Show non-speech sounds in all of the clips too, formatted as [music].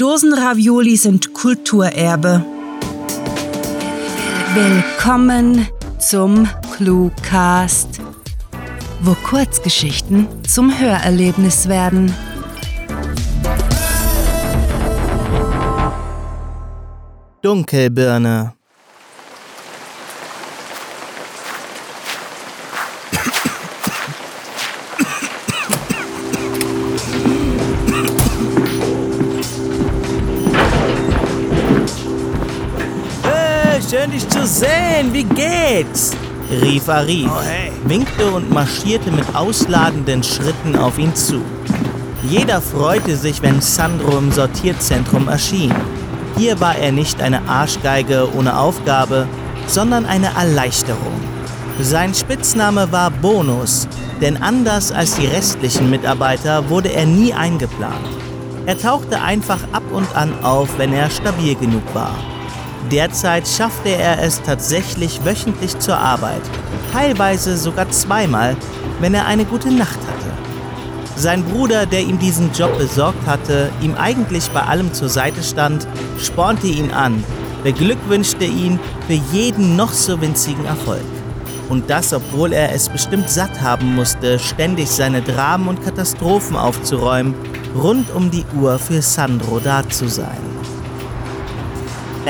Dosenravioli sind Kulturerbe. Willkommen zum Cluecast, wo Kurzgeschichten zum Hörerlebnis werden. Dunkelbirne Schön, dich zu sehen. Wie geht's? rief Arif, oh, hey. winkte und marschierte mit ausladenden Schritten auf ihn zu. Jeder freute sich, wenn Sandro im Sortierzentrum erschien. Hier war er nicht eine Arschgeige ohne Aufgabe, sondern eine Erleichterung. Sein Spitzname war Bonus, denn anders als die restlichen Mitarbeiter wurde er nie eingeplant. Er tauchte einfach ab und an auf, wenn er stabil genug war. Derzeit schaffte er es tatsächlich wöchentlich zur Arbeit, teilweise sogar zweimal, wenn er eine gute Nacht hatte. Sein Bruder, der ihm diesen Job besorgt hatte, ihm eigentlich bei allem zur Seite stand, spornte ihn an, beglückwünschte ihn für jeden noch so winzigen Erfolg. Und das, obwohl er es bestimmt satt haben musste, ständig seine Dramen und Katastrophen aufzuräumen, rund um die Uhr für Sandro da zu sein.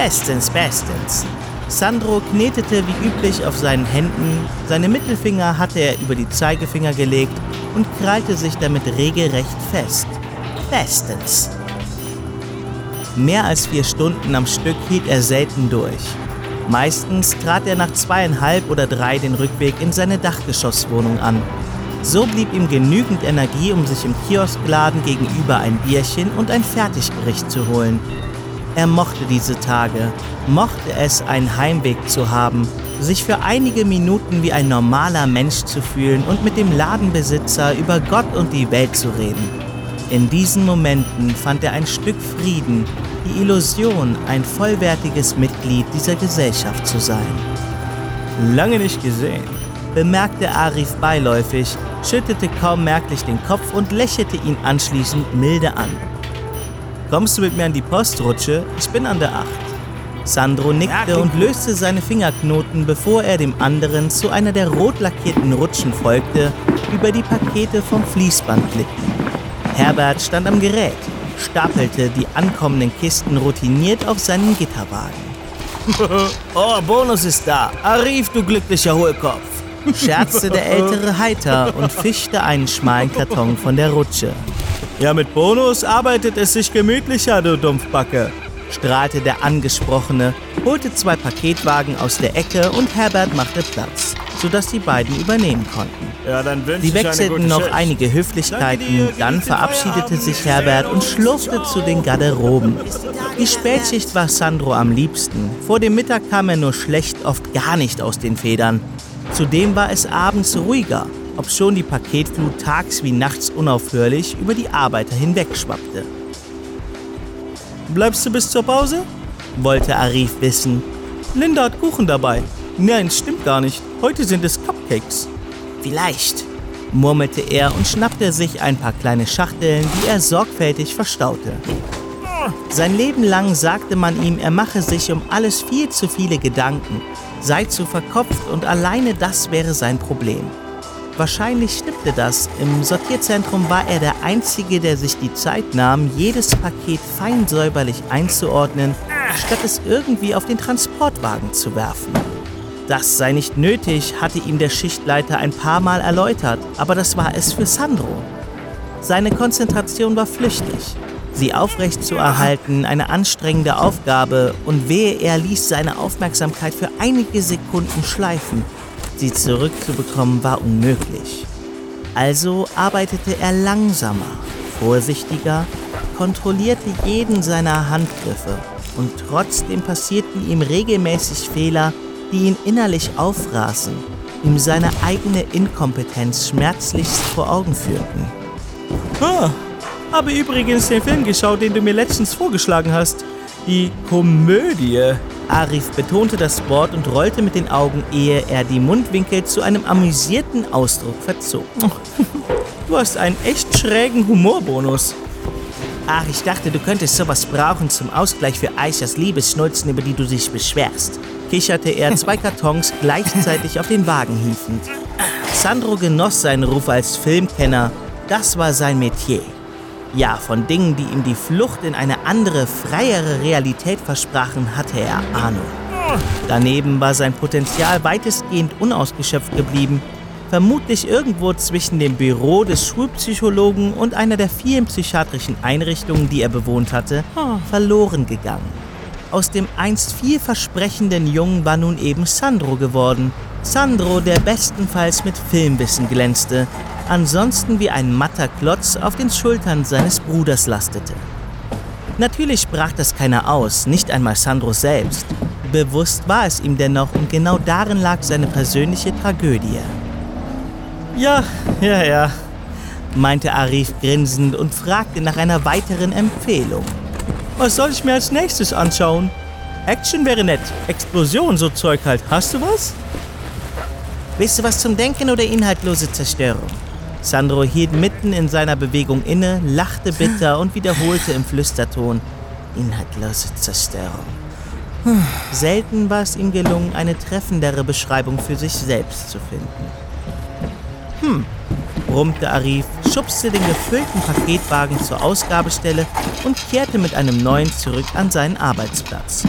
Bestens, bestens. Sandro knetete wie üblich auf seinen Händen, seine Mittelfinger hatte er über die Zeigefinger gelegt und krallte sich damit regelrecht fest. Bestens. Mehr als vier Stunden am Stück hielt er selten durch. Meistens trat er nach zweieinhalb oder drei den Rückweg in seine Dachgeschosswohnung an. So blieb ihm genügend Energie, um sich im Kioskladen gegenüber ein Bierchen und ein Fertiggericht zu holen er mochte diese Tage, mochte es, einen Heimweg zu haben, sich für einige Minuten wie ein normaler Mensch zu fühlen und mit dem Ladenbesitzer über Gott und die Welt zu reden. In diesen Momenten fand er ein Stück Frieden, die Illusion, ein vollwertiges Mitglied dieser Gesellschaft zu sein. Lange nicht gesehen, bemerkte Arif beiläufig, schüttete kaum merklich den Kopf und lächelte ihn anschließend milde an. Kommst du mit mir an die Postrutsche? Ich bin an der 8. Sandro nickte und löste seine Fingerknoten, bevor er dem anderen zu einer der rot lackierten Rutschen folgte, über die Pakete vom Fließband glitten. Herbert stand am Gerät, stapelte die ankommenden Kisten routiniert auf seinen Gitterwagen. [laughs] oh, Bonus ist da. Arif, du glücklicher Hohlkopf, scherzte der Ältere heiter und fischte einen schmalen Karton von der Rutsche. Ja, mit Bonus arbeitet es sich gemütlicher, du Dumpfbacke, strahlte der Angesprochene, holte zwei Paketwagen aus der Ecke und Herbert machte Platz, sodass die beiden übernehmen konnten. Ja, dann Sie wechselten noch Schicht. einige Höflichkeiten, dir, dann verabschiedete sich Herbert und schlurfte zu den Garderoben. Die Spätschicht war Sandro am liebsten. Vor dem Mittag kam er nur schlecht, oft gar nicht aus den Federn. Zudem war es abends ruhiger obschon die Paketflut tags wie nachts unaufhörlich über die Arbeiter hinwegschwappte. Bleibst du bis zur Pause? wollte Arif wissen. Linda hat Kuchen dabei. Nein, stimmt gar nicht. Heute sind es Cupcakes. Vielleicht, murmelte er und schnappte sich ein paar kleine Schachteln, die er sorgfältig verstaute. Sein Leben lang sagte man ihm, er mache sich um alles viel zu viele Gedanken, sei zu verkopft und alleine das wäre sein Problem. Wahrscheinlich stimmte das. Im Sortierzentrum war er der Einzige, der sich die Zeit nahm, jedes Paket fein säuberlich einzuordnen, statt es irgendwie auf den Transportwagen zu werfen. Das sei nicht nötig, hatte ihm der Schichtleiter ein paar Mal erläutert, aber das war es für Sandro. Seine Konzentration war flüchtig. Sie aufrechtzuerhalten, eine anstrengende Aufgabe, und wehe, er ließ seine Aufmerksamkeit für einige Sekunden schleifen, Sie zurückzubekommen war unmöglich. Also arbeitete er langsamer, vorsichtiger, kontrollierte jeden seiner Handgriffe und trotzdem passierten ihm regelmäßig Fehler, die ihn innerlich aufraßen, ihm seine eigene Inkompetenz schmerzlichst vor Augen führten. Ah, habe übrigens den Film geschaut, den du mir letztens vorgeschlagen hast. Die Komödie. Arif betonte das Wort und rollte mit den Augen, ehe er die Mundwinkel zu einem amüsierten Ausdruck verzog. [laughs] Du hast einen echt schrägen Humorbonus. Ach, ich dachte, du könntest sowas brauchen zum Ausgleich für Eichers Liebesschnulzen, über die du dich beschwerst. Kicherte er zwei [laughs] Kartons gleichzeitig auf den Wagen hiefend. Sandro genoss seinen Ruf als Filmkenner. Das war sein Metier. Ja, von Dingen, die ihm die Flucht in eine andere, freiere Realität versprachen, hatte er Ahnung. Daneben war sein Potenzial weitestgehend unausgeschöpft geblieben, vermutlich irgendwo zwischen dem Büro des Schulpsychologen und einer der vielen psychiatrischen Einrichtungen, die er bewohnt hatte, verloren gegangen. Aus dem einst vielversprechenden Jungen war nun eben Sandro geworden. Sandro, der bestenfalls mit Filmwissen glänzte, ansonsten wie ein matter Klotz auf den Schultern seines Bruders lastete. Natürlich sprach das keiner aus, nicht einmal Sandro selbst. Bewusst war es ihm dennoch und genau darin lag seine persönliche Tragödie. Ja, ja, ja, meinte Arif grinsend und fragte nach einer weiteren Empfehlung. Was soll ich mir als nächstes anschauen? Action wäre nett, Explosion, so Zeug halt. Hast du was? Willst du was zum Denken oder inhaltlose Zerstörung? Sandro hielt mitten in seiner Bewegung inne, lachte bitter und wiederholte im Flüsterton: Inhaltlose Zerstörung. Selten war es ihm gelungen, eine treffendere Beschreibung für sich selbst zu finden. Hm, brummte Arif, schubste den gefüllten Paketwagen zur Ausgabestelle und kehrte mit einem neuen zurück an seinen Arbeitsplatz.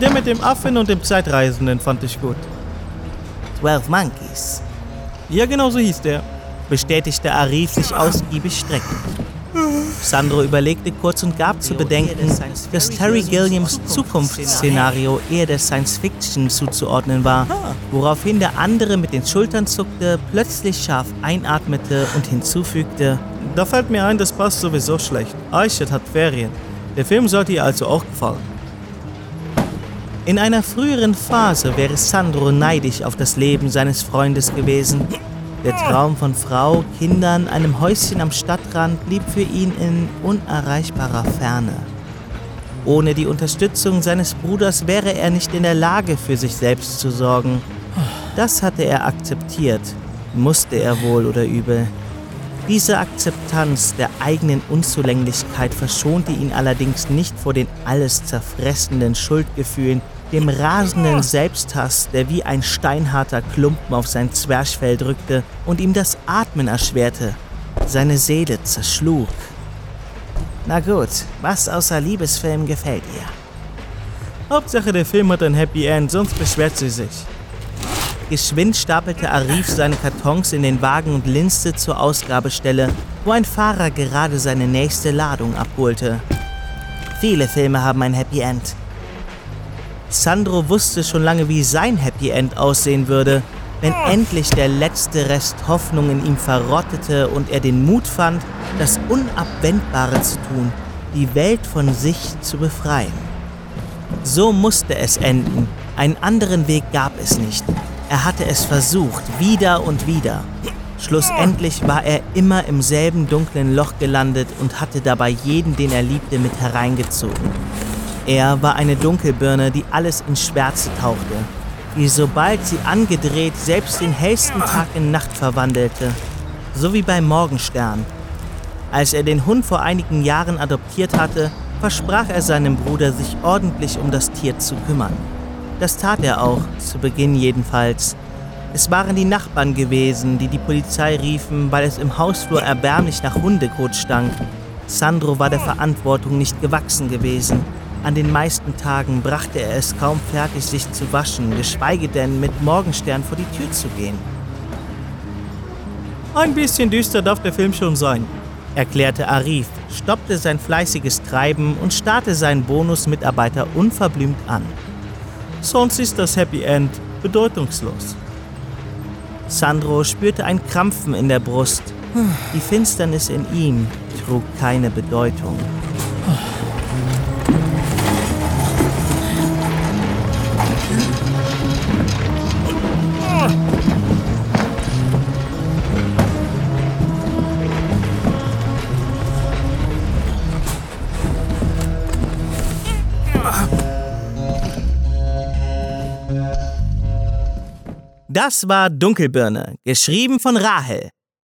Der mit dem Affen und dem Zeitreisenden fand ich gut. Twelve Monkeys. Ja, genau so hieß der, bestätigte Arif sich ausgiebig streckend. Sandro überlegte kurz und gab zu bedenken, dass Terry Gilliams Zukunftsszenario eher der Science Fiction zuzuordnen war, woraufhin der andere mit den Schultern zuckte, plötzlich scharf einatmete und hinzufügte: Da fällt mir ein, das passt sowieso schlecht. Aishat hat Ferien. Der Film sollte ihr also auch gefallen. In einer früheren Phase wäre Sandro neidisch auf das Leben seines Freundes gewesen. Der Traum von Frau, Kindern, einem Häuschen am Stadtrand blieb für ihn in unerreichbarer Ferne. Ohne die Unterstützung seines Bruders wäre er nicht in der Lage, für sich selbst zu sorgen. Das hatte er akzeptiert, musste er wohl oder übel. Diese Akzeptanz der eigenen Unzulänglichkeit verschonte ihn allerdings nicht vor den alles zerfressenden Schuldgefühlen, dem rasenden Selbsthass, der wie ein steinharter Klumpen auf sein Zwerchfell drückte und ihm das Atmen erschwerte, seine Seele zerschlug. Na gut, was außer Liebesfilm gefällt ihr? Hauptsache der Film hat ein Happy End, sonst beschwert sie sich. Geschwind stapelte Arif seine Kartons in den Wagen und linste zur Ausgabestelle, wo ein Fahrer gerade seine nächste Ladung abholte. Viele Filme haben ein Happy End. Sandro wusste schon lange, wie sein Happy End aussehen würde, wenn endlich der letzte Rest Hoffnung in ihm verrottete und er den Mut fand, das Unabwendbare zu tun, die Welt von sich zu befreien. So musste es enden, einen anderen Weg gab es nicht. Er hatte es versucht, wieder und wieder. Schlussendlich war er immer im selben dunklen Loch gelandet und hatte dabei jeden, den er liebte, mit hereingezogen. Er war eine Dunkelbirne, die alles in Schwärze tauchte, die sobald sie angedreht selbst den hellsten Tag in Nacht verwandelte, so wie beim Morgenstern. Als er den Hund vor einigen Jahren adoptiert hatte, versprach er seinem Bruder, sich ordentlich um das Tier zu kümmern. Das tat er auch, zu Beginn jedenfalls. Es waren die Nachbarn gewesen, die die Polizei riefen, weil es im Hausflur erbärmlich nach Hundekot stank. Sandro war der Verantwortung nicht gewachsen gewesen. An den meisten Tagen brachte er es kaum fertig, sich zu waschen, geschweige denn mit Morgenstern vor die Tür zu gehen. Ein bisschen düster darf der Film schon sein, erklärte Arif, stoppte sein fleißiges Treiben und starrte seinen Bonusmitarbeiter unverblümt an. Sonst ist das Happy End bedeutungslos. Sandro spürte ein Krampfen in der Brust. Die Finsternis in ihm trug keine Bedeutung. Das war Dunkelbirne, geschrieben von Rahel.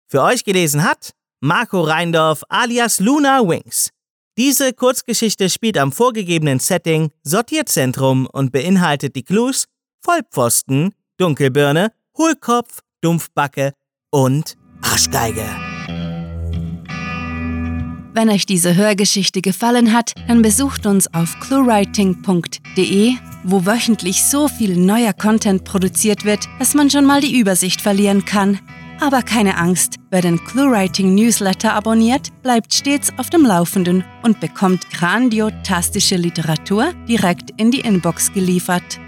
Für euch gelesen hat Marco Reindorf alias Luna Wings. Diese Kurzgeschichte spielt am vorgegebenen Setting Sortierzentrum und beinhaltet die Clues Vollpfosten, Dunkelbirne, Hohlkopf, Dumpfbacke und Arschgeige. Wenn euch diese Hörgeschichte gefallen hat, dann besucht uns auf cluewriting.de, wo wöchentlich so viel neuer Content produziert wird, dass man schon mal die Übersicht verlieren kann. Aber keine Angst, wer den ClueWriting Newsletter abonniert, bleibt stets auf dem Laufenden und bekommt grandiotastische Literatur direkt in die Inbox geliefert.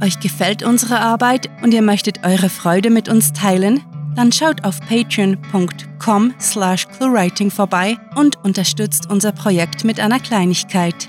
Euch gefällt unsere Arbeit und ihr möchtet eure Freude mit uns teilen? Dann schaut auf patreon.com slash cluewriting vorbei und unterstützt unser Projekt mit einer Kleinigkeit.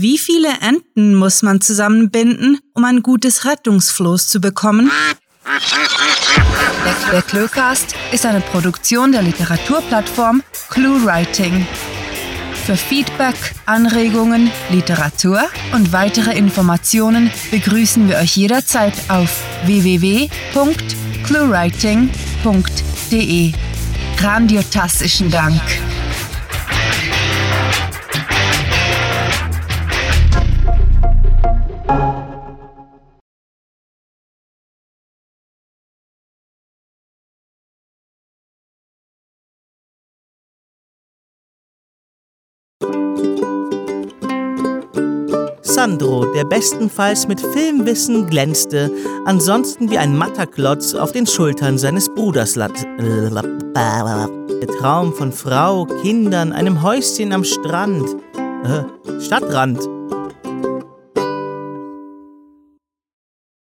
Wie viele Enten muss man zusammenbinden, um ein gutes Rettungsfloß zu bekommen? Der Cluecast ist eine Produktion der Literaturplattform ClueWriting. Für Feedback, Anregungen, Literatur und weitere Informationen begrüßen wir euch jederzeit auf www.cluewriting.de. Grandiotastischen Dank. Sandro, der bestenfalls mit Filmwissen glänzte, ansonsten wie ein matter Klotz auf den Schultern seines Bruders lat. Der Traum von Frau, Kindern, einem Häuschen am Strand. Äh, Stadtrand